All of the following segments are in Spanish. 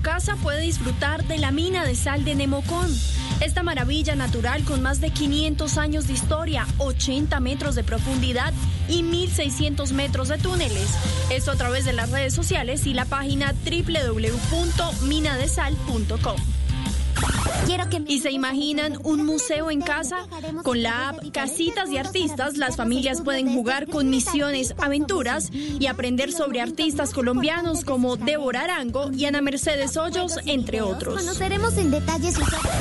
casa puede disfrutar de la mina de sal de Nemocón. Esta maravilla natural con más de 500 años de historia, 80 metros de profundidad y 1.600 metros de túneles. Esto a través de las redes sociales y la página www.minadesal.com. ¿Y se imaginan un museo en casa? Con la app Casitas de Artistas, las familias pueden jugar con misiones, aventuras y aprender sobre artistas colombianos como Débora Arango y Ana Mercedes Hoyos, entre otros. Conoceremos en detalle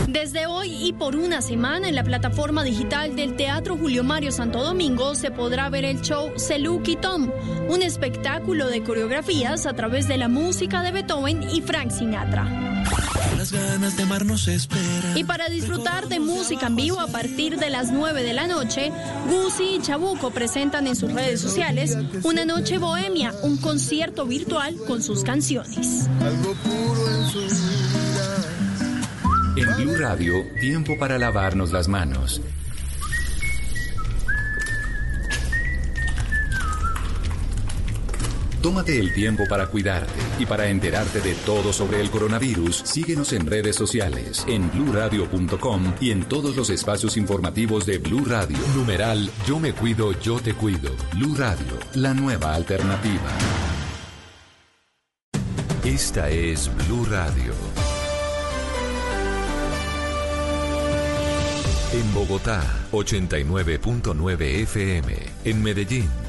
Desde hoy y por una semana en la plataforma digital del Teatro Julio Mario Santo Domingo se podrá ver el show Celuki Tom, un espectáculo de coreografías a través de la música de Beethoven y Frank Sinatra. Las ganas de amar nos esperan. Y para disfrutar de música en vivo a partir de las 9 de la noche, Gucci y Chabuco presentan en sus redes sociales Una Noche Bohemia, un concierto virtual con sus canciones. Algo puro en su vida. En Blue Radio, tiempo para lavarnos las manos. Tómate el tiempo para cuidarte y para enterarte de todo sobre el coronavirus. Síguenos en redes sociales, en bluradio.com y en todos los espacios informativos de Blue Radio. Numeral Yo me cuido, yo te cuido. Blue Radio, la nueva alternativa. Esta es Blue Radio. En Bogotá, 89.9 FM. En Medellín.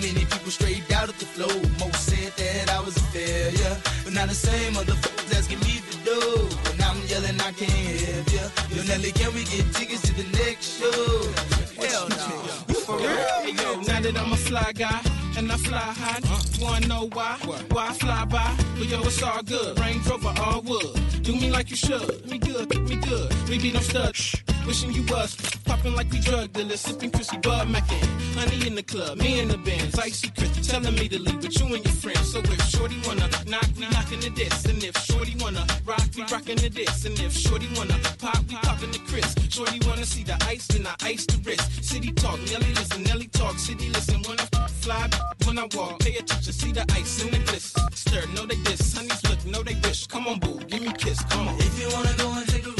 many people straight out of the flow? Most said that I was a failure, but now the same motherfuckers asking me to do. But And I'm yelling, I can't help ya. Yo, Nelly, can we get tickets to the next show? Hell no. For real? Hey, yo, now that I'm a fly guy and I fly high. Uh, Wanna know why? What? Why I fly by? But yo, it's all good. Range Rover all wood. Do me like you should. Me good, me good. We be no studs wishing you was popping like we drug dealers, sipping crispy bud mackin. Honey in the club, me in the bands, icy crisp, telling me to leave with you and your friends. So if Shorty wanna knock, we knockin' the diss, and if Shorty wanna rock, we rockin' the diss, and if Shorty wanna pop, we poppin' the crisp. Shorty wanna see the ice, then I ice the wrist. City talk, Nelly listen, Nelly talk, city listen. When I fly, when I walk, pay attention, see the ice in the bliss. Stir, no they diss, honey's look, no they wish. Come on, boo, give me kiss, come on. If you wanna go and take a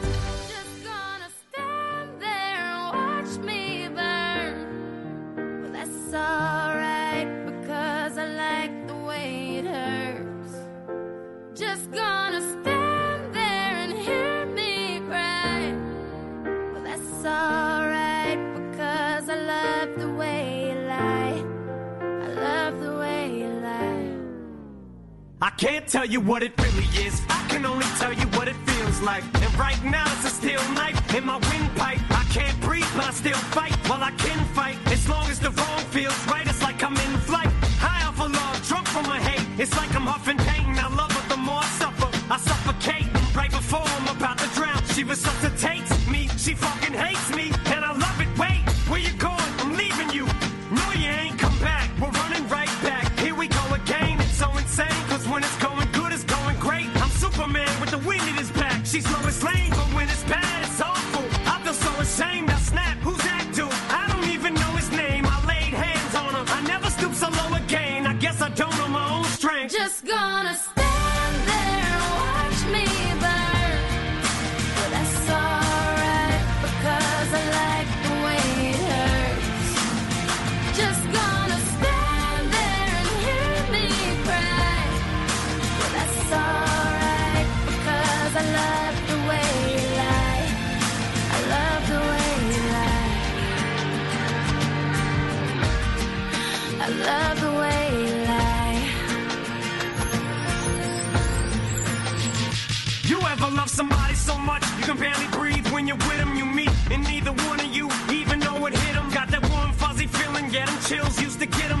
you're with you meet, and neither one of you even know it hit them. Got that warm, fuzzy feeling, get them chills, used to get them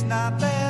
it's not that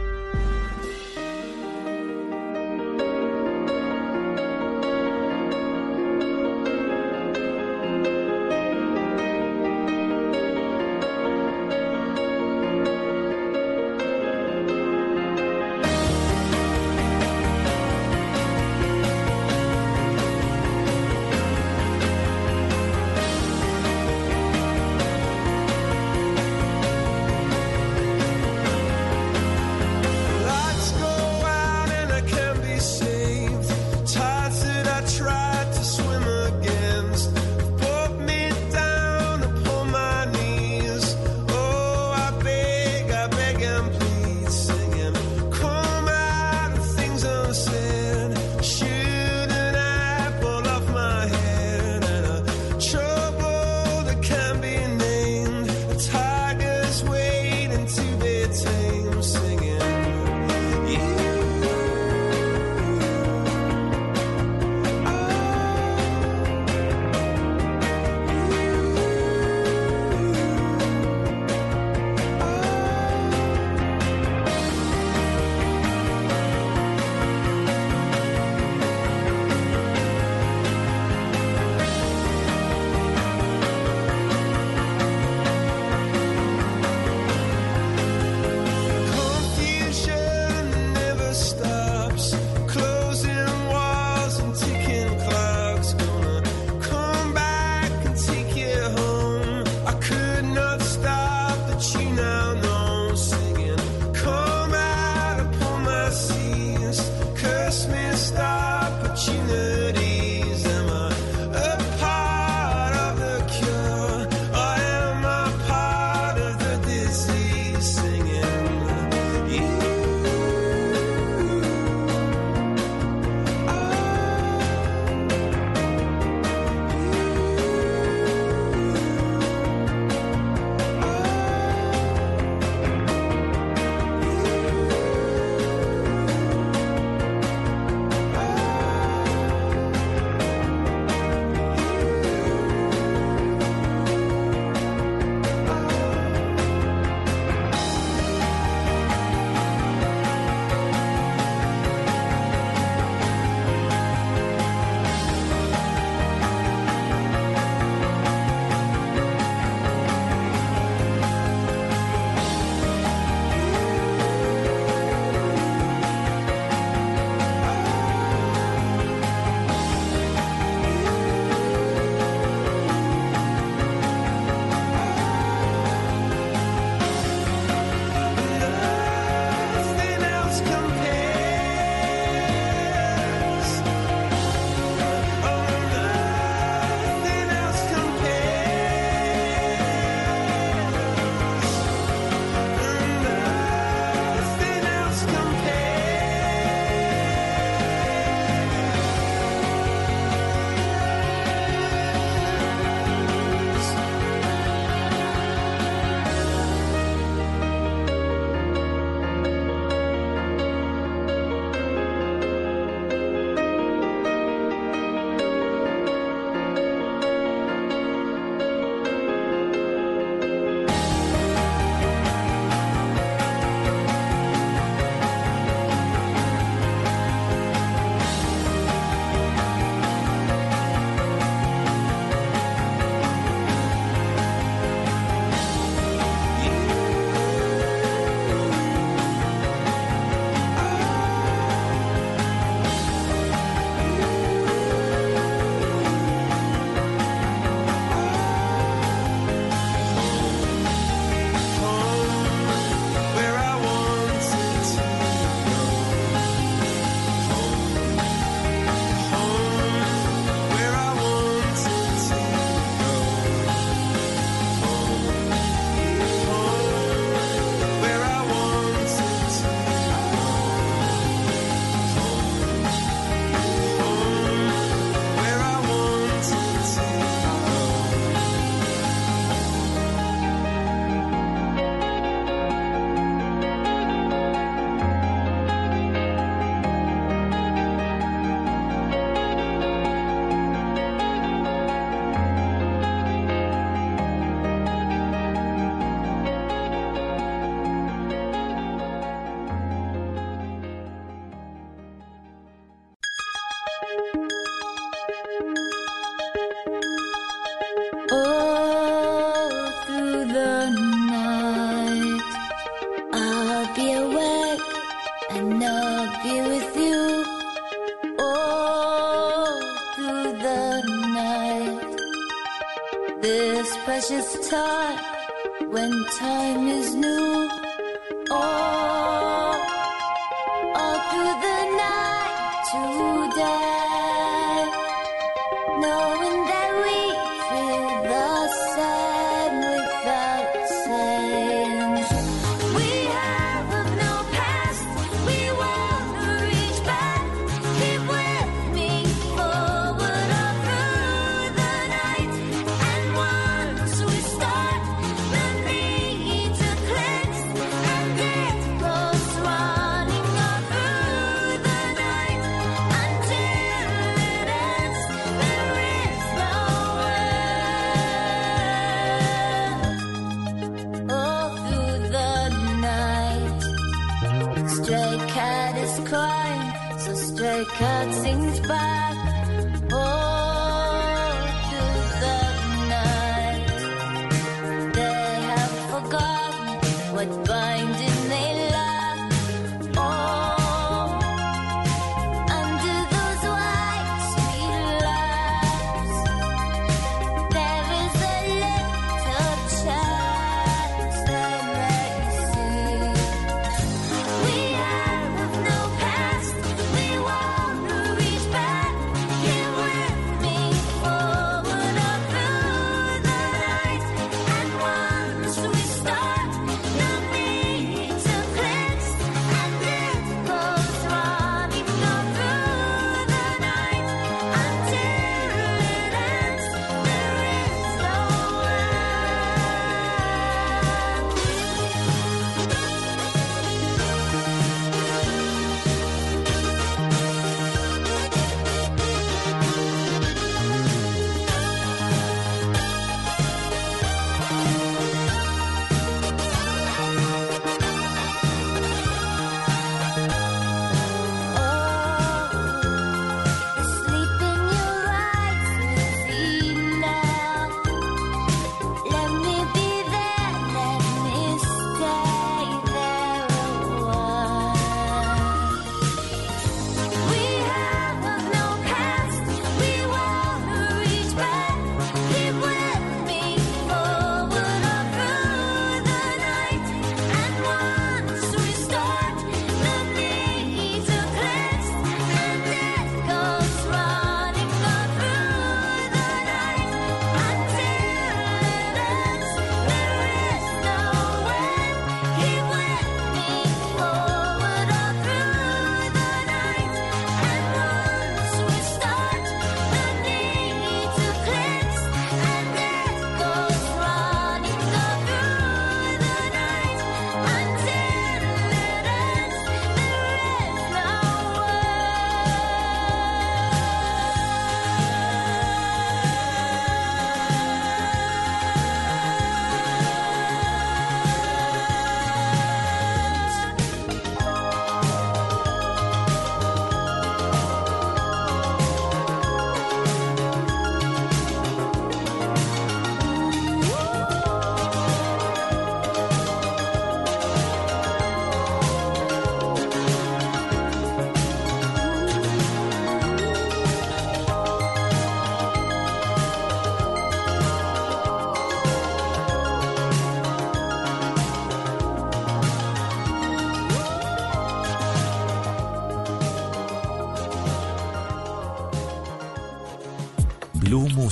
the cut sings back.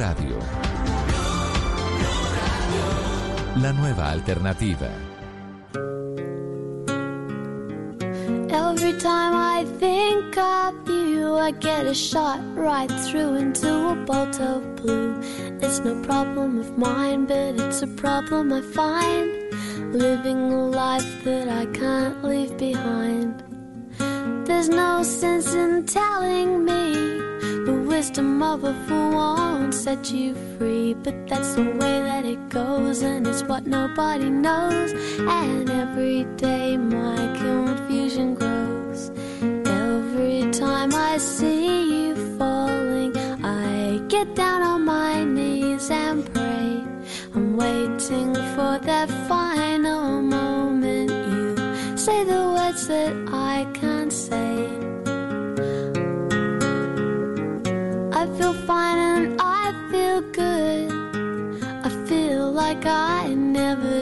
Radio. La nueva alternativa. Every time I think of you, I get a shot right through into a bolt of blue. It's no problem of mine, but it's a problem I find. Living a life that I can't leave behind. There's no sense in telling me the wisdom of a fool set you free. But that's the way that it goes, and it's what nobody knows. And every day my confusion grows. Every time I see.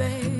baby.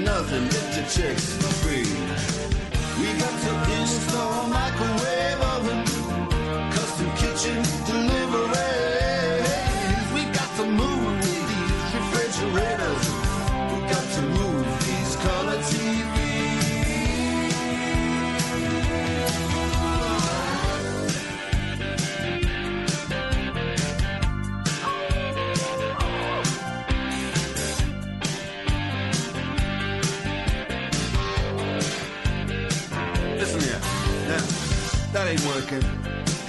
Nothing. Get your chicks for free.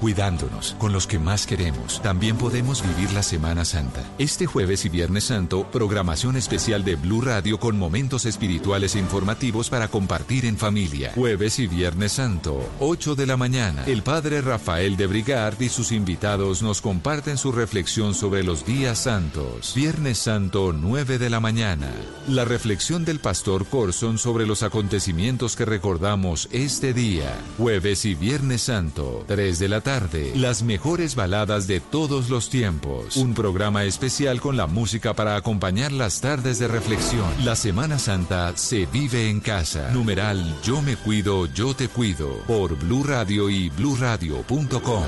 Cuidándonos, con los que más queremos. También podemos vivir la Semana Santa. Este jueves y Viernes Santo, programación especial de Blue Radio con momentos espirituales e informativos para compartir en familia. Jueves y Viernes Santo, 8 de la mañana. El padre Rafael de Brigard y sus invitados nos comparten su reflexión sobre los días santos. Viernes Santo, 9 de la mañana. La reflexión del pastor Corson sobre los acontecimientos que recordamos este día. Jueves y Viernes Santo, 3 de la tarde. Las mejores baladas de todos los tiempos. Un programa especial con la música para acompañar las tardes de reflexión. La Semana Santa se vive en casa. Numeral Yo me cuido, yo te cuido. Por Blue Radio y bluradio.com.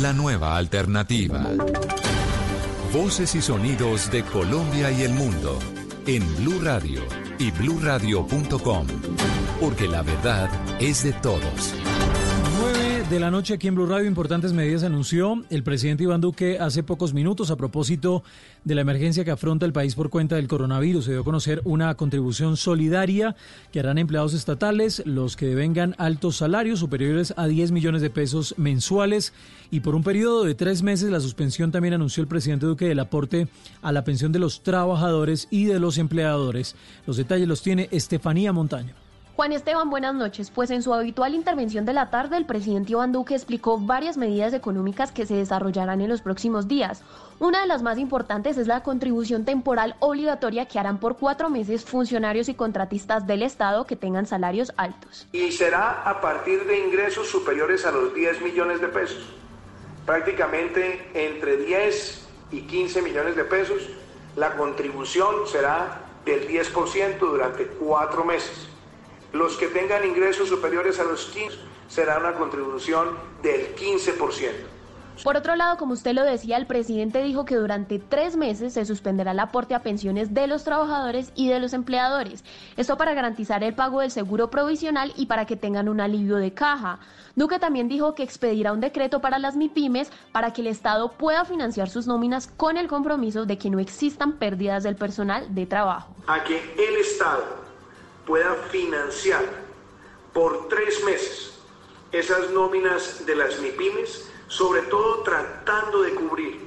La nueva alternativa. Voces y sonidos de Colombia y el mundo en Blue Radio y bluradio.com, porque la verdad es de todos. 9 de la noche aquí en Blue Radio, importantes medidas anunció el presidente Iván Duque hace pocos minutos a propósito de la emergencia que afronta el país por cuenta del coronavirus. Se dio a conocer una contribución solidaria que harán empleados estatales, los que devengan altos salarios superiores a 10 millones de pesos mensuales y por un periodo de tres meses la suspensión también anunció el presidente Duque del aporte a la pensión de los trabajadores y de los empleadores. Los detalles los tiene Estefanía Montaño. Juan Esteban, buenas noches. Pues en su habitual intervención de la tarde, el presidente Iván Duque explicó varias medidas económicas que se desarrollarán en los próximos días. Una de las más importantes es la contribución temporal obligatoria que harán por cuatro meses funcionarios y contratistas del Estado que tengan salarios altos. y será a partir de ingresos superiores a los 10 millones de pesos. Prácticamente entre 10 y 15 millones de pesos, la contribución será del 10% durante cuatro meses. Los que tengan ingresos superiores a los 15 será una contribución del 15%. Por otro lado, como usted lo decía, el presidente dijo que durante tres meses se suspenderá el aporte a pensiones de los trabajadores y de los empleadores. Esto para garantizar el pago del seguro provisional y para que tengan un alivio de caja. Duque también dijo que expedirá un decreto para las MIPIMES para que el Estado pueda financiar sus nóminas con el compromiso de que no existan pérdidas del personal de trabajo. A que el Estado pueda financiar por tres meses esas nóminas de las MIPIMES, sobre todo tratando de cubrir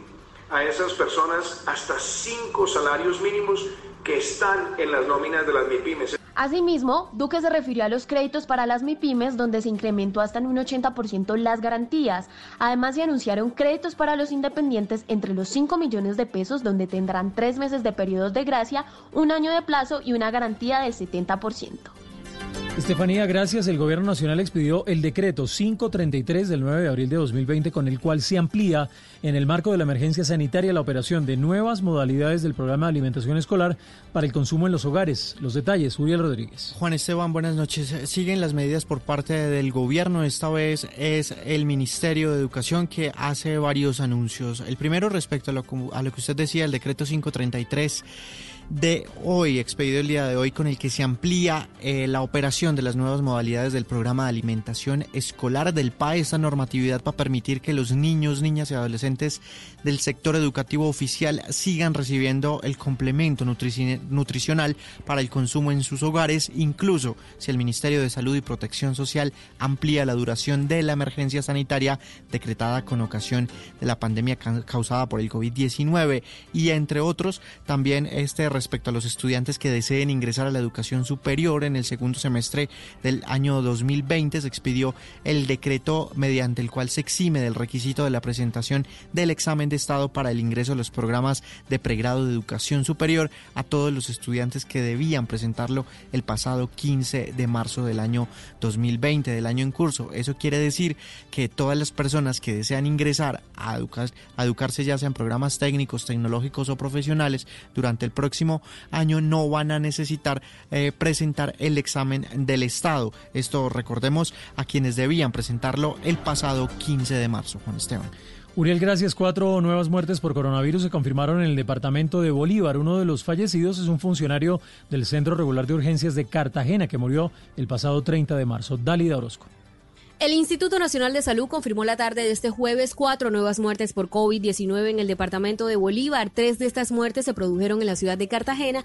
a esas personas hasta cinco salarios mínimos que están en las nóminas de las MIPIMES. Asimismo, Duque se refirió a los créditos para las MIPIMES, donde se incrementó hasta en un 80% las garantías. Además, se anunciaron créditos para los independientes entre los 5 millones de pesos, donde tendrán tres meses de periodos de gracia, un año de plazo y una garantía del 70%. Estefanía, gracias. El Gobierno Nacional expidió el decreto 533 del 9 de abril de 2020 con el cual se amplía en el marco de la emergencia sanitaria la operación de nuevas modalidades del programa de alimentación escolar para el consumo en los hogares. Los detalles, Uriel Rodríguez. Juan Esteban, buenas noches. Siguen las medidas por parte del gobierno. Esta vez es el Ministerio de Educación que hace varios anuncios. El primero respecto a lo, a lo que usted decía, el decreto 533 de hoy, expedido el día de hoy, con el que se amplía eh, la operación de las nuevas modalidades del programa de alimentación escolar del PAE, esta normatividad para permitir que los niños, niñas y adolescentes del sector educativo oficial sigan recibiendo el complemento nutrici- nutricional para el consumo en sus hogares, incluso si el Ministerio de Salud y Protección Social amplía la duración de la emergencia sanitaria decretada con ocasión de la pandemia ca- causada por el COVID-19 y entre otros también este respecto a los estudiantes que deseen ingresar a la educación superior en el segundo semestre del año 2020 se expidió el decreto mediante el cual se exime del requisito de la presentación del examen de estado para el ingreso a los programas de pregrado de educación superior a todos los estudiantes que debían presentarlo el pasado 15 de marzo del año 2020 del año en curso. Eso quiere decir que todas las personas que desean ingresar a, educar- a educarse ya sean programas técnicos, tecnológicos o profesionales durante el año no van a necesitar eh, presentar el examen del Estado. Esto recordemos a quienes debían presentarlo el pasado 15 de marzo, Juan Esteban. Uriel, gracias. Cuatro nuevas muertes por coronavirus se confirmaron en el departamento de Bolívar. Uno de los fallecidos es un funcionario del Centro Regular de Urgencias de Cartagena que murió el pasado 30 de marzo. Dálida Orozco. El Instituto Nacional de Salud confirmó la tarde de este jueves cuatro nuevas muertes por COVID-19 en el departamento de Bolívar. Tres de estas muertes se produjeron en la ciudad de Cartagena